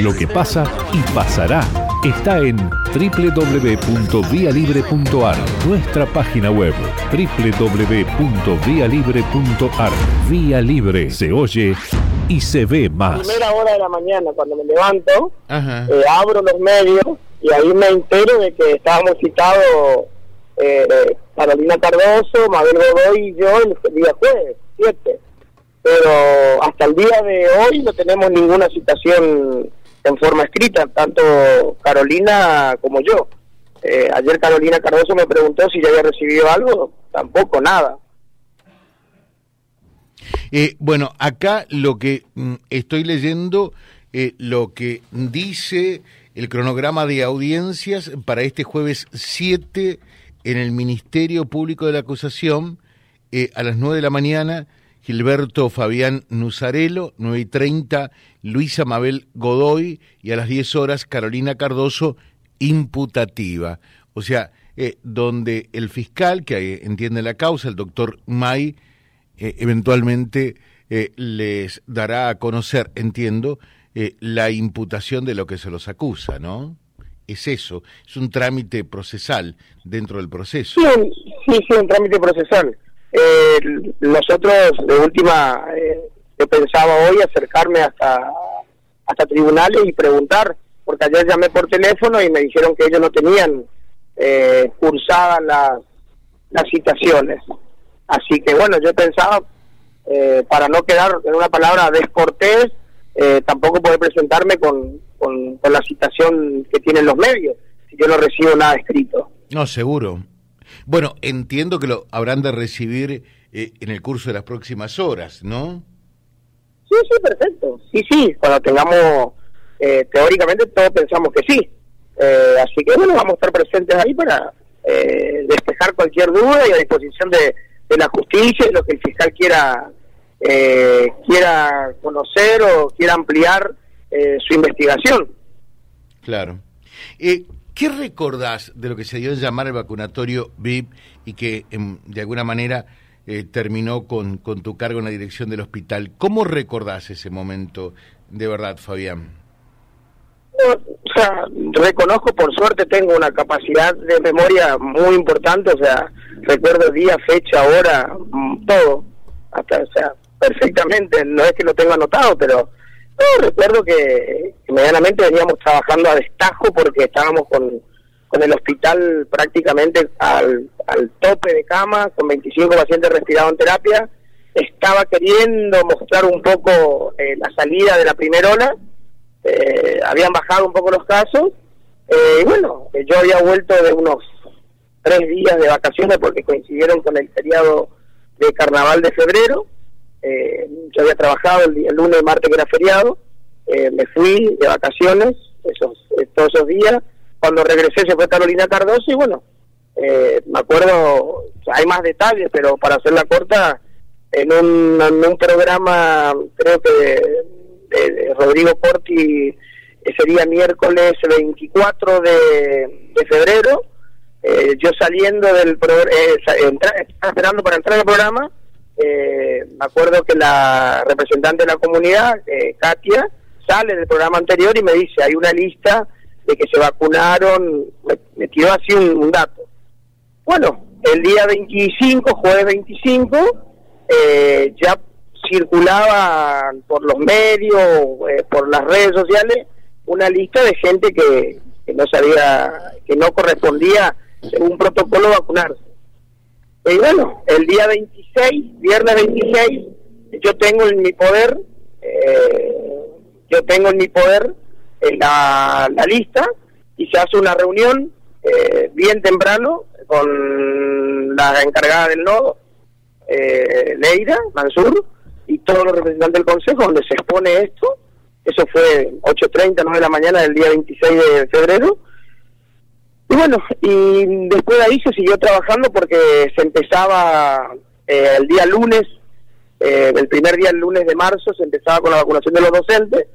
Lo que pasa y pasará está en www.vialibre.ar, nuestra página web www.vialibre.ar. Vía Libre se oye y se ve más. Primera hora de la mañana, cuando me levanto, eh, abro los medios y ahí me entero de que estábamos citados eh, Carolina Cardoso, Mabel Godoy y yo el día jueves, 7. Pero hasta el día de hoy no tenemos ninguna citación en forma escrita, tanto Carolina como yo. Eh, ayer Carolina Cardoso me preguntó si ya había recibido algo, tampoco nada. Eh, bueno, acá lo que mm, estoy leyendo, eh, lo que dice el cronograma de audiencias para este jueves 7 en el Ministerio Público de la Acusación, eh, a las 9 de la mañana, Gilberto Fabián Nusarelo, 9 y 30, Luisa Mabel Godoy y a las 10 horas Carolina Cardoso, imputativa. O sea, donde el fiscal que entiende la causa, el doctor May, eh, eventualmente eh, les dará a conocer, entiendo, eh, la imputación de lo que se los acusa, ¿no? Es eso, es un trámite procesal dentro del proceso. Sí, sí, sí un trámite procesal. Nosotros, de última, yo pensaba hoy acercarme hasta, hasta tribunales y preguntar, porque ayer llamé por teléfono y me dijeron que ellos no tenían cursadas las, las citaciones. Así que bueno, yo pensaba, eh, para no quedar en una palabra descortés, eh, tampoco poder presentarme con, con, la citación que tienen los medios, si yo no recibo nada escrito. No, seguro. Bueno, entiendo que lo habrán de recibir eh, en el curso de las próximas horas, ¿no? Sí, sí, perfecto. Sí, sí, cuando tengamos, teóricamente todos pensamos que sí. así que bueno, vamos a estar presentes ahí para despejar cualquier duda y a disposición de, de la justicia y lo que el fiscal quiera eh, quiera conocer o quiera ampliar eh, su investigación. Claro. Eh, ¿Qué recordás de lo que se dio a llamar el vacunatorio VIP y que em, de alguna manera terminó con, con tu cargo en la dirección del hospital? ¿Cómo recordás ese momento de verdad, Fabián? o sea, reconozco, por suerte tengo una capacidad de memoria muy importante, o sea, recuerdo día, fecha, hora, mm, todo, hasta, o sea, perfectamente, no es que lo tenga anotado, pero recuerdo que, medianamente veníamos trabajando a destajo porque estábamos con, con el hospital prácticamente al, al tope de cama, con 25 pacientes respirados en terapia, estaba queriendo mostrar un poco eh, la salida de la primera ola, eh, habían bajado un poco los casos, eh, y bueno, yo había vuelto de unos tres días de vacaciones porque coincidieron con el feriado de carnaval de febrero. Eh, yo había trabajado el, lunes y martes que era feriado. Eh, me fui de vacaciones esos, eh, todos esos días. Cuando regresé se fue Carolina Cardoso y bueno, me acuerdo, hay más detalles, pero para hacerla corta, en un, en un programa, creo que de, Rodrigo Porti, sería miércoles 24 de, febrero, eh, yo saliendo del programa, eh, esperando para entrar al programa, eh, me acuerdo que la representante de la comunidad, eh, Katia, sale del programa anterior y me dice, hay una lista de que se vacunaron, me, tiró así un, dato. Bueno, el día 25, jueves 25, ya circulaba por los medios, por las redes sociales, una lista de gente que, que no sabía, que no correspondía según protocolo vacunarse. Y bueno, el día 26, viernes 26, yo tengo en mi poder, eh, yo tengo en mi poder eh, la, la lista y se hace una reunión eh, bien temprano con la encargada del nodo, eh, Leira Mansur, y todos los representantes del Consejo, donde se expone esto. Eso fue 8.30, 9 de la mañana del día 26 de febrero. Y bueno, y después de ahí se siguió trabajando porque se empezaba eh, el día lunes, eh, el primer día, el lunes de marzo, se empezaba con la vacunación de los docentes.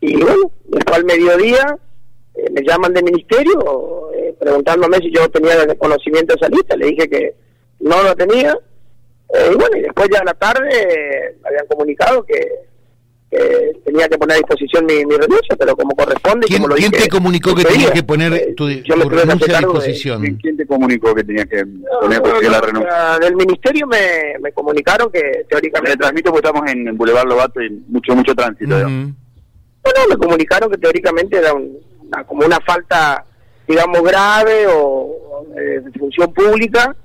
Y bueno, después al mediodía eh, me llaman del ministerio preguntándome si yo tenía conocimiento de esa lista. Le dije que no lo tenía. y bueno, y después ya a la tarde me habían comunicado que, tenía que poner a disposición mi, renuncia, pero como corresponde. ¿Quién, como ¿quién te comunicó que tenías que poner eh, tu, renuncia a disposición? ¿Quién te comunicó que tenías que poner la renuncia? Del ministerio me, me comunicaron que teóricamente. Me transmito porque estamos en Boulevard Lobato y mucho, mucho tránsito. Bueno, me comunicaron que teóricamente era una, como una falta, digamos, grave o eh, de función pública.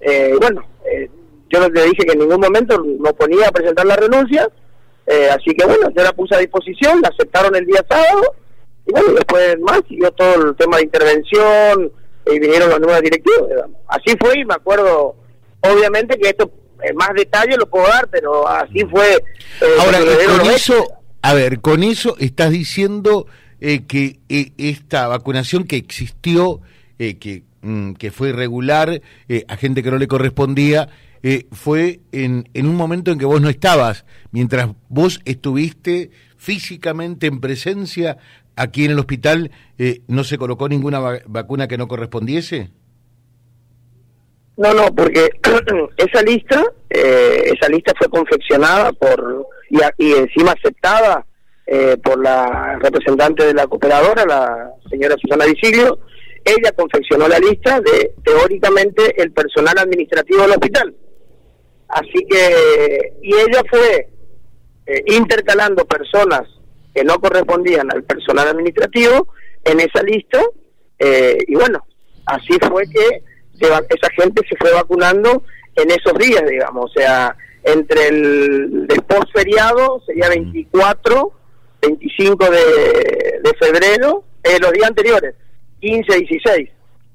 Eh, bueno, eh, yo le dije que en ningún momento no ponía a presentar la renuncia eh, así que bueno, yo la puse a disposición, la aceptaron el día sábado y bueno, después más siguió todo el tema de intervención y vinieron las nuevas directivas. Así fue y me acuerdo, obviamente que esto en más detalle lo puedo dar, pero así fue. Eh, Ahora, con eso, a ver, con eso estás diciendo eh, que esta vacunación que existió, que, mm, que fue irregular, a gente que no le correspondía, eh, fue en, un momento en que vos no estabas, mientras vos estuviste físicamente en presencia aquí en el hospital, eh, ¿no se colocó ninguna vacuna que no correspondiese? No, no, porque esa lista, eh, esa lista fue confeccionada por y, y encima aceptada por la representante de la cooperadora, la señora Susana Visilio. Ella confeccionó la lista de teóricamente el personal administrativo del hospital. Así que, y ella fue eh, intercalando personas que no correspondían al personal administrativo en esa lista, eh, y bueno, así fue que esa gente se fue vacunando en esos días, digamos, o sea, entre el después feriado, sería 24, 25 de, de febrero, eh, los días anteriores, 15, 16.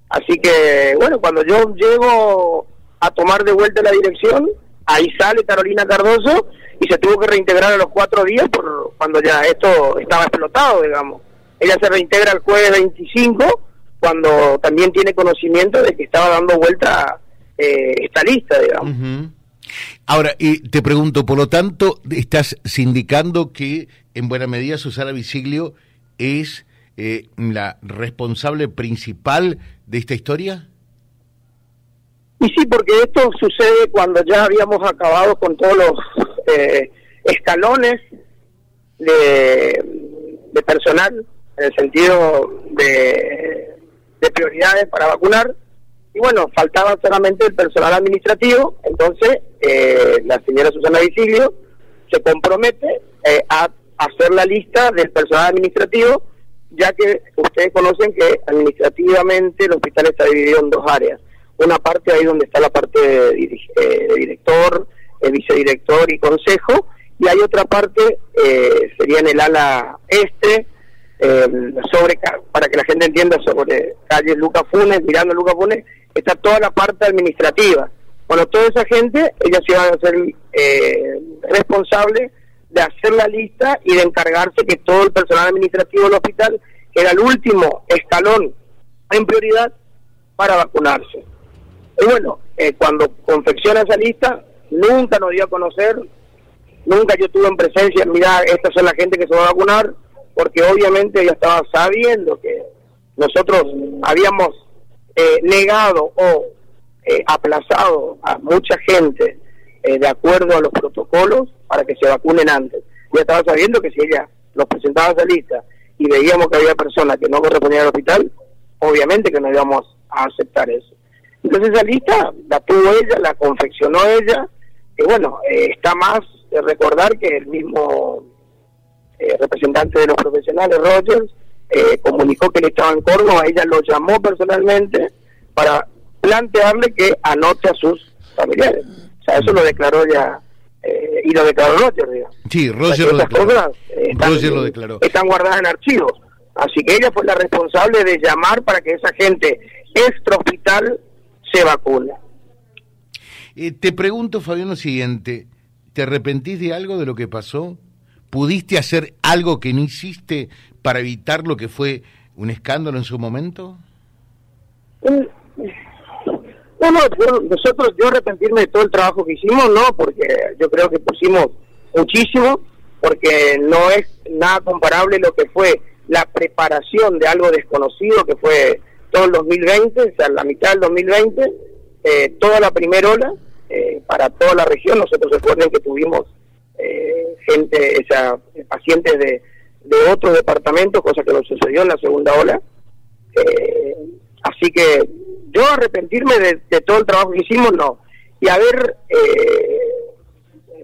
Así que, bueno, cuando yo llego a tomar de vuelta la dirección, ahí sale Carolina Cardoso y se tuvo que reintegrar a los cuatro días por cuando ya esto estaba explotado, digamos. Ella se reintegra el jueves 25 cuando también tiene conocimiento de que estaba dando vuelta eh, esta lista, digamos. Ahora, te pregunto, por lo tanto, ¿estás sindicando que en buena medida Susana Visiglio es eh, la responsable principal de esta historia? Y sí, porque esto sucede cuando ya habíamos acabado con todos los eh, escalones de, personal, en el sentido de, de prioridades para vacunar. Y bueno, faltaba solamente el personal administrativo, entonces eh, la señora Susana Visilio se compromete eh, a hacer la lista del personal administrativo, ya que ustedes conocen que administrativamente el hospital está dividido en dos áreas una parte ahí donde está la parte de, eh, director, eh, vicedirector y consejo, y hay otra parte, eh, sería en el ala este, sobre para que la gente entienda, sobre calle Lucas Funes, mirando Lucas Funes, está toda la parte administrativa. Bueno, toda esa gente, ellas se van a ser responsables de hacer la lista y de encargarse que todo el personal administrativo del hospital, que era el último escalón en prioridad, para vacunarse. Bueno, eh, cuando confecciona esa lista, nunca nos dio a conocer, nunca yo tuve en presencia, mira, estas son la gente que se va a vacunar, porque obviamente ella estaba sabiendo que nosotros habíamos eh, negado o eh, aplazado a mucha gente de acuerdo a los protocolos para que se vacunen antes. Ya estaba sabiendo que si ella nos presentaba esa lista y veíamos que había personas que no correspondían al hospital, obviamente que no íbamos a aceptar eso. Entonces esa lista la tuvo ella, la confeccionó ella, y bueno, eh, está más de recordar que el mismo eh, representante de los profesionales, Rogers, eh, comunicó que él estaba en Córdoba, ella lo llamó personalmente para plantearle que anote a sus familiares. O sea, eso lo declaró ya, y lo declaró Rogers, digamos. Sí, Rogers, lo, declaró. Están, Roger lo declaró. Están guardadas en archivos. Así que ella fue la responsable de llamar para que esa gente extra hospital se vacuna. Eh, te pregunto, Fabián, lo siguiente. ¿Te arrepentís de algo de lo que pasó? ¿Pudiste hacer algo que no hiciste para evitar lo que fue un escándalo en su momento? Mm, no, no, nosotros, yo arrepentirme de todo el trabajo que hicimos, no, porque yo creo que pusimos muchísimo, porque no es nada comparable lo que fue la preparación de algo desconocido, que fue todo el 2020, o sea, la mitad del 2020, eh, toda la primera ola, eh, para toda la región. Nosotros recuerden que tuvimos eh, gente, esa, pacientes de, de otros departamentos, cosa que no sucedió en la segunda ola. Eh, así que yo arrepentirme de, todo el trabajo que hicimos, no. Y a ver, eh,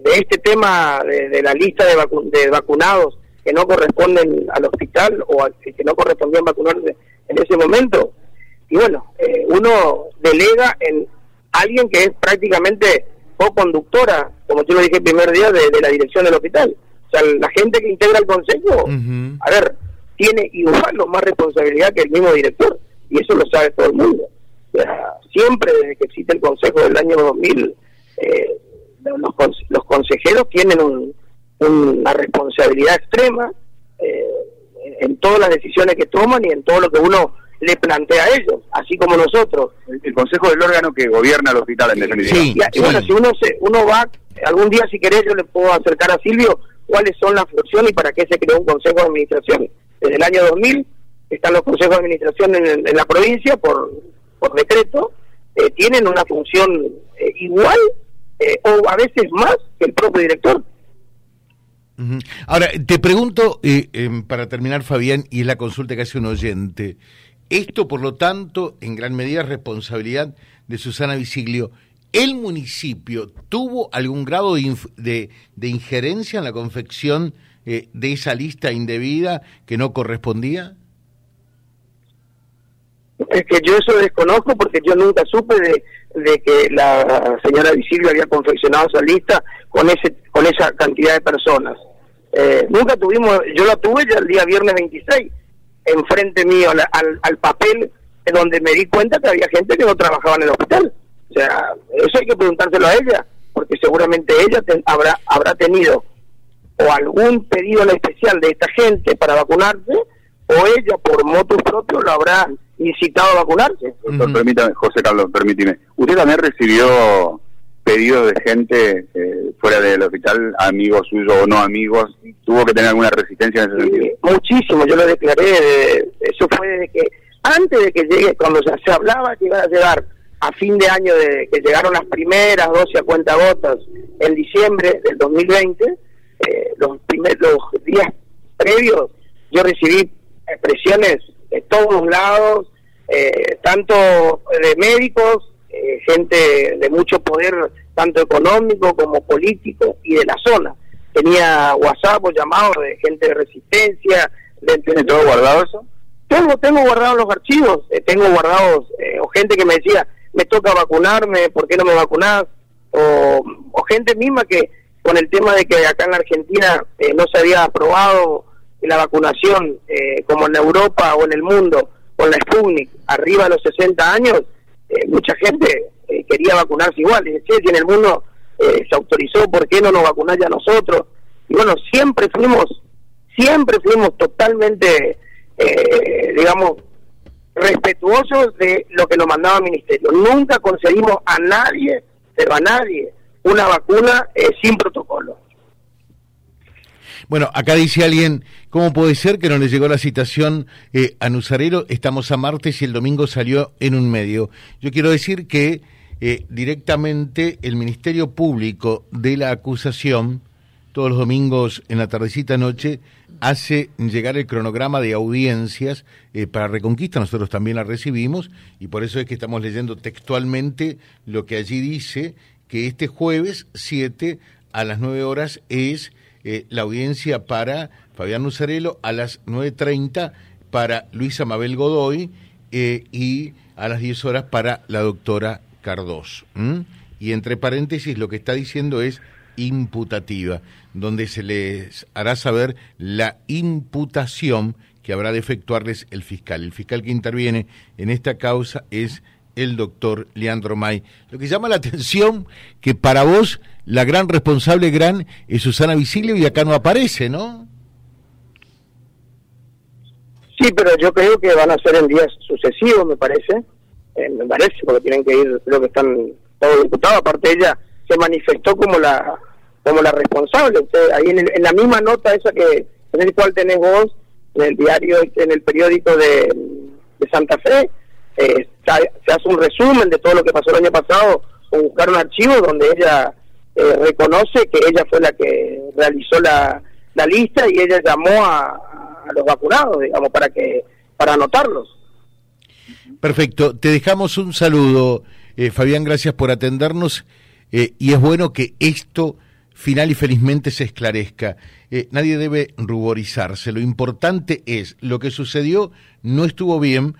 de este tema de, la lista de, de vacunados que no corresponden al hospital o que no correspondían vacunarse en ese momento, y bueno, eh, uno delega en alguien que es prácticamente co-conductora, como yo lo dije el primer día, de, la dirección del hospital. O sea, la gente que integra el consejo, a ver, tiene igual o más responsabilidad que el mismo director, y eso lo sabe todo el mundo. O sea, siempre desde que existe el consejo del año 2000, eh, los, los, consejeros tienen una responsabilidad extrema en todas las decisiones que toman y en todo lo que uno le plantea a ellos, así como nosotros. El, consejo del órgano que gobierna el hospital, en definitiva. y, bueno, si uno se, uno va, algún día si querés yo le puedo acercar a Silvio cuáles son las funciones y para qué se creó un consejo de administración. Desde el año 2000 están los consejos de administración en, la provincia por, por decreto, eh, tienen una función eh, igual eh, o a veces más que el propio director. Ahora, te pregunto, em, para terminar, Fabián, y es la consulta que hace un oyente, esto, por lo tanto, en gran medida es responsabilidad de Susana Visiglio. ¿El municipio tuvo algún grado de, de, injerencia en la confección eh, de esa lista indebida que no correspondía? Es que yo eso desconozco porque yo nunca supe de, de que la señora Visiglio había confeccionado esa lista con ese con esa cantidad de personas. Eh, nunca tuvimos, yo la tuve ya el día viernes 26 enfrente mío al, al, papel en donde me di cuenta que había gente que no trabajaba en el hospital. O sea, eso hay que preguntárselo a ella, porque seguramente ella habrá habrá tenido o algún pedido en especial de esta gente para vacunarse, o ella por motus propio lo habrá incitado a vacunarse. Permítame, José Carlos, permíteme. ¿Usted también recibió pedidos de gente eh, fuera del hospital, amigos suyos o no amigos, tuvo que tener alguna resistencia en ese sentido. Muchísimo, yo lo declaré, eso fue desde que, antes de que llegue, cuando se, hablaba que iba a llegar a fin de año, de que llegaron las primeras 12 a cuenta gotas en diciembre del 2020, eh, los, primeros, días previos, yo recibí presiones de todos lados, eh, tanto de médicos, eh, gente de mucho poder, tanto económico como político y de la zona. Tenía WhatsApp o llamados de gente de resistencia. De, ¿Tiene todo guardado eso? Tengo, tengo guardados los archivos, eh, tengo guardados, eh, o gente que me decía, me toca vacunarme, ¿por qué no me vacunás? O, o gente misma que con el tema de que acá en la Argentina no se había aprobado la vacunación como en Europa o en el mundo con la Sputnik arriba de los 60 años, eh, mucha gente eh, quería vacunarse igual. Dice, si en el mundo eh, se autorizó, ¿por qué no nos vacunás ya nosotros? Y bueno, siempre fuimos, siempre fuimos totalmente, digamos, respetuosos de lo que nos mandaba el ministerio. Nunca concedimos a nadie, pero a nadie, una vacuna sin protocolo. Bueno, acá dice alguien, ¿cómo puede ser que no le llegó la citación eh, a Nusarero? Estamos a martes y el domingo salió en un medio. Yo quiero decir que eh, directamente el Ministerio Público de la acusación, todos los domingos en la tardecita noche, hace llegar el cronograma de audiencias eh, para Reconquista, nosotros también la recibimos y por eso es que estamos leyendo textualmente lo que allí dice, que este jueves 7 a las 9 horas es eh, la audiencia para Fabián Usarelo a las 9.30 para Luisa Mabel Godoy eh, y a las 10 horas para la doctora Cardos. Y entre paréntesis lo que está diciendo es imputativa, donde se les hará saber la imputación que habrá de efectuarles el fiscal. El fiscal que interviene en esta causa es el doctor Leandro May. Lo que llama la atención que para vos la gran responsable gran es Susana Visilio y acá no aparece, ¿no? Sí, pero yo creo que van a ser en días sucesivos, me parece. Eh, me parece, porque tienen que ir, creo que están todos diputados. Aparte, ella se manifestó como la como la responsable. ahí en, la misma nota esa que en el cual tenés vos, en el diario, en el periódico de, de Santa Fe, eh, se hace un resumen de todo lo que pasó el año pasado, o buscar un archivo donde ella eh, reconoce que ella fue la que realizó la, la lista y ella llamó a, los vacunados, digamos, para que para anotarlos. Perfecto, te dejamos un saludo, eh, Fabián, gracias por atendernos eh, y es bueno que esto final y felizmente se esclarezca. Eh, nadie debe ruborizarse, lo importante es, lo que sucedió no estuvo bien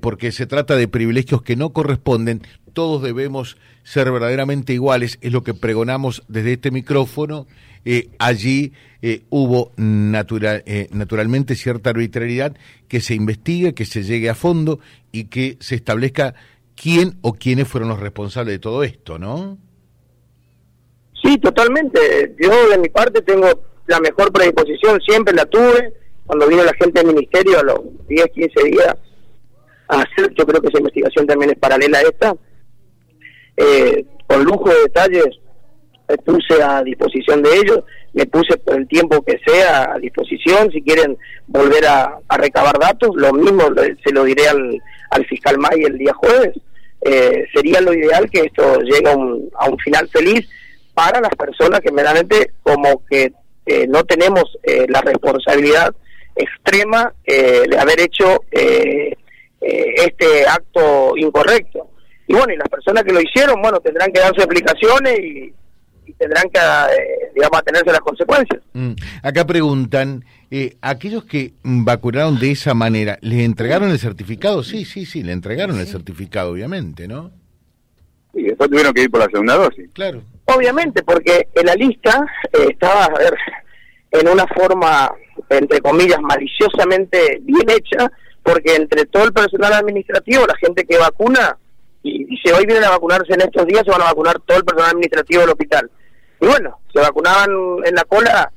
porque se trata de privilegios que no corresponden, todos debemos ser verdaderamente iguales, es lo que pregonamos desde este micrófono. Eh, allí eh, hubo natural, eh, naturalmente cierta arbitrariedad, que se investigue, que se llegue a fondo y que se establezca quién o quiénes fueron los responsables de todo esto, ¿no? Sí, totalmente. Yo de mi parte tengo la mejor predisposición, siempre la tuve. Cuando vino la gente del ministerio a los 10, 15 días a hacer, yo creo que esa investigación también es paralela a esta eh, con lujo de detalles me puse a disposición de ellos, me puse por el tiempo que sea a disposición, si quieren volver a, recabar datos, lo mismo se lo diré al, al fiscal May el día jueves, eh, sería lo ideal que esto llegue a un, a un final feliz para las personas que meramente como que eh, no tenemos eh, la responsabilidad extrema de haber hecho este acto incorrecto y bueno, y las personas que lo hicieron, bueno, tendrán que dar sus explicaciones y, tendrán que, eh, digamos, atenerse a las consecuencias. Mm. Acá preguntan, eh, aquellos que vacunaron de esa manera, ¿les entregaron el certificado? Sí, sí, sí, le entregaron el certificado, obviamente, ¿no? Y después tuvieron que ir por la segunda dosis. Claro. Obviamente, porque en la lista eh, estaba, a ver, en una forma, entre comillas, maliciosamente bien hecha, porque entre todo el personal administrativo, la gente que vacuna, y dice, hoy vienen a vacunarse en estos días, se van a vacunar todo el personal administrativo del hospital. Y bueno, se vacunaban en la cola,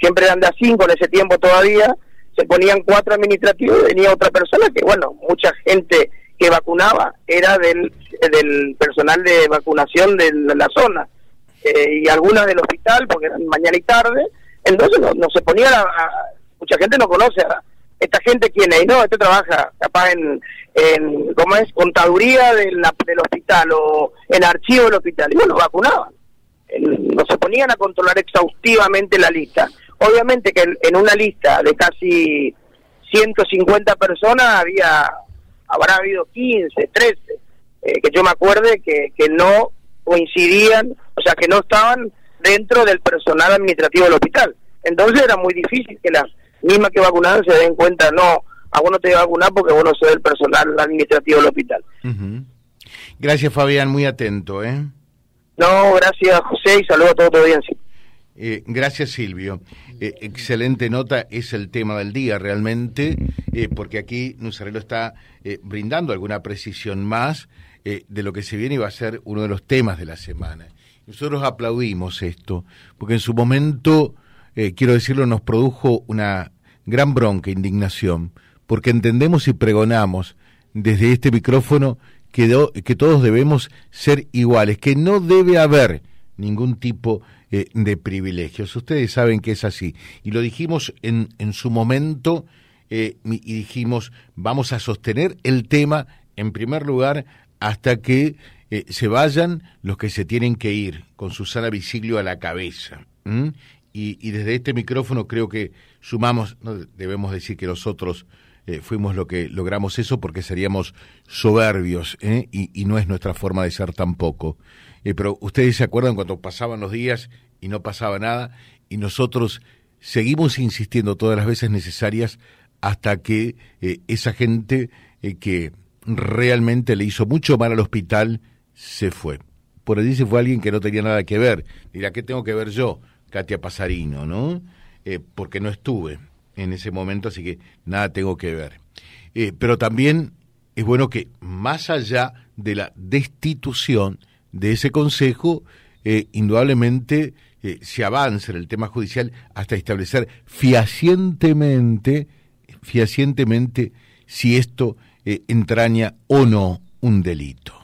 siempre eran de a cinco en ese tiempo todavía, se ponían cuatro administrativos y venía otra persona que, bueno, mucha gente que vacunaba era del, del personal de vacunación de la zona eh, y algunas del hospital porque eran mañana y tarde, entonces no, se ponía, mucha gente no conoce a, esta gente quién es, no, este trabaja capaz en, en ¿cómo es? Contaduría del, del hospital o en archivo del hospital. Y bueno, vacunaban. No se ponían a controlar exhaustivamente la lista. Obviamente que en, una lista de casi 150 personas había, habrá habido 15, 13, eh, que yo me acuerde que, que no coincidían, o sea, que no estaban dentro del personal administrativo del hospital. Entonces era muy difícil que las misma que vacunaron se den cuenta, no, a vos no te voy a vacunar porque vos no sos el personal administrativo del hospital. Gracias Fabián, muy atento. ¿eh? No, gracias José y saludo a toda tu audiencia. Eh, gracias Silvio. Eh, excelente nota, es el tema del día realmente, eh, porque aquí Nusarelo está brindando alguna precisión más de lo que se viene y va a ser uno de los temas de la semana. Nosotros aplaudimos esto, porque en su momento eh, quiero decirlo, nos produjo una gran bronca, indignación, porque entendemos y pregonamos desde este micrófono que, que todos debemos ser iguales, que no debe haber ningún tipo eh, de privilegios. Ustedes saben que es así. Y lo dijimos en, en su momento eh, y dijimos, vamos a sostener el tema en primer lugar hasta que se vayan los que se tienen que ir, con Susana Visiglio a la cabeza y, desde este micrófono creo que sumamos, no debemos decir que nosotros eh, fuimos lo que logramos eso porque seríamos soberbios ¿eh? y, no es nuestra forma de ser tampoco. Eh, pero ustedes se acuerdan cuando pasaban los días y no pasaba nada y nosotros seguimos insistiendo todas las veces necesarias hasta que esa gente que realmente le hizo mucho mal al hospital se fue. Por allí se fue alguien que no tenía nada que ver. Dirá, ¿qué tengo que ver yo? Katia Pasarino, ¿no? Eh, porque no estuve en ese momento, así que nada tengo que ver. Eh, pero también es bueno que más allá de la destitución de ese consejo, eh, indudablemente se avance en el tema judicial hasta establecer fehacientemente si esto entraña o no un delito.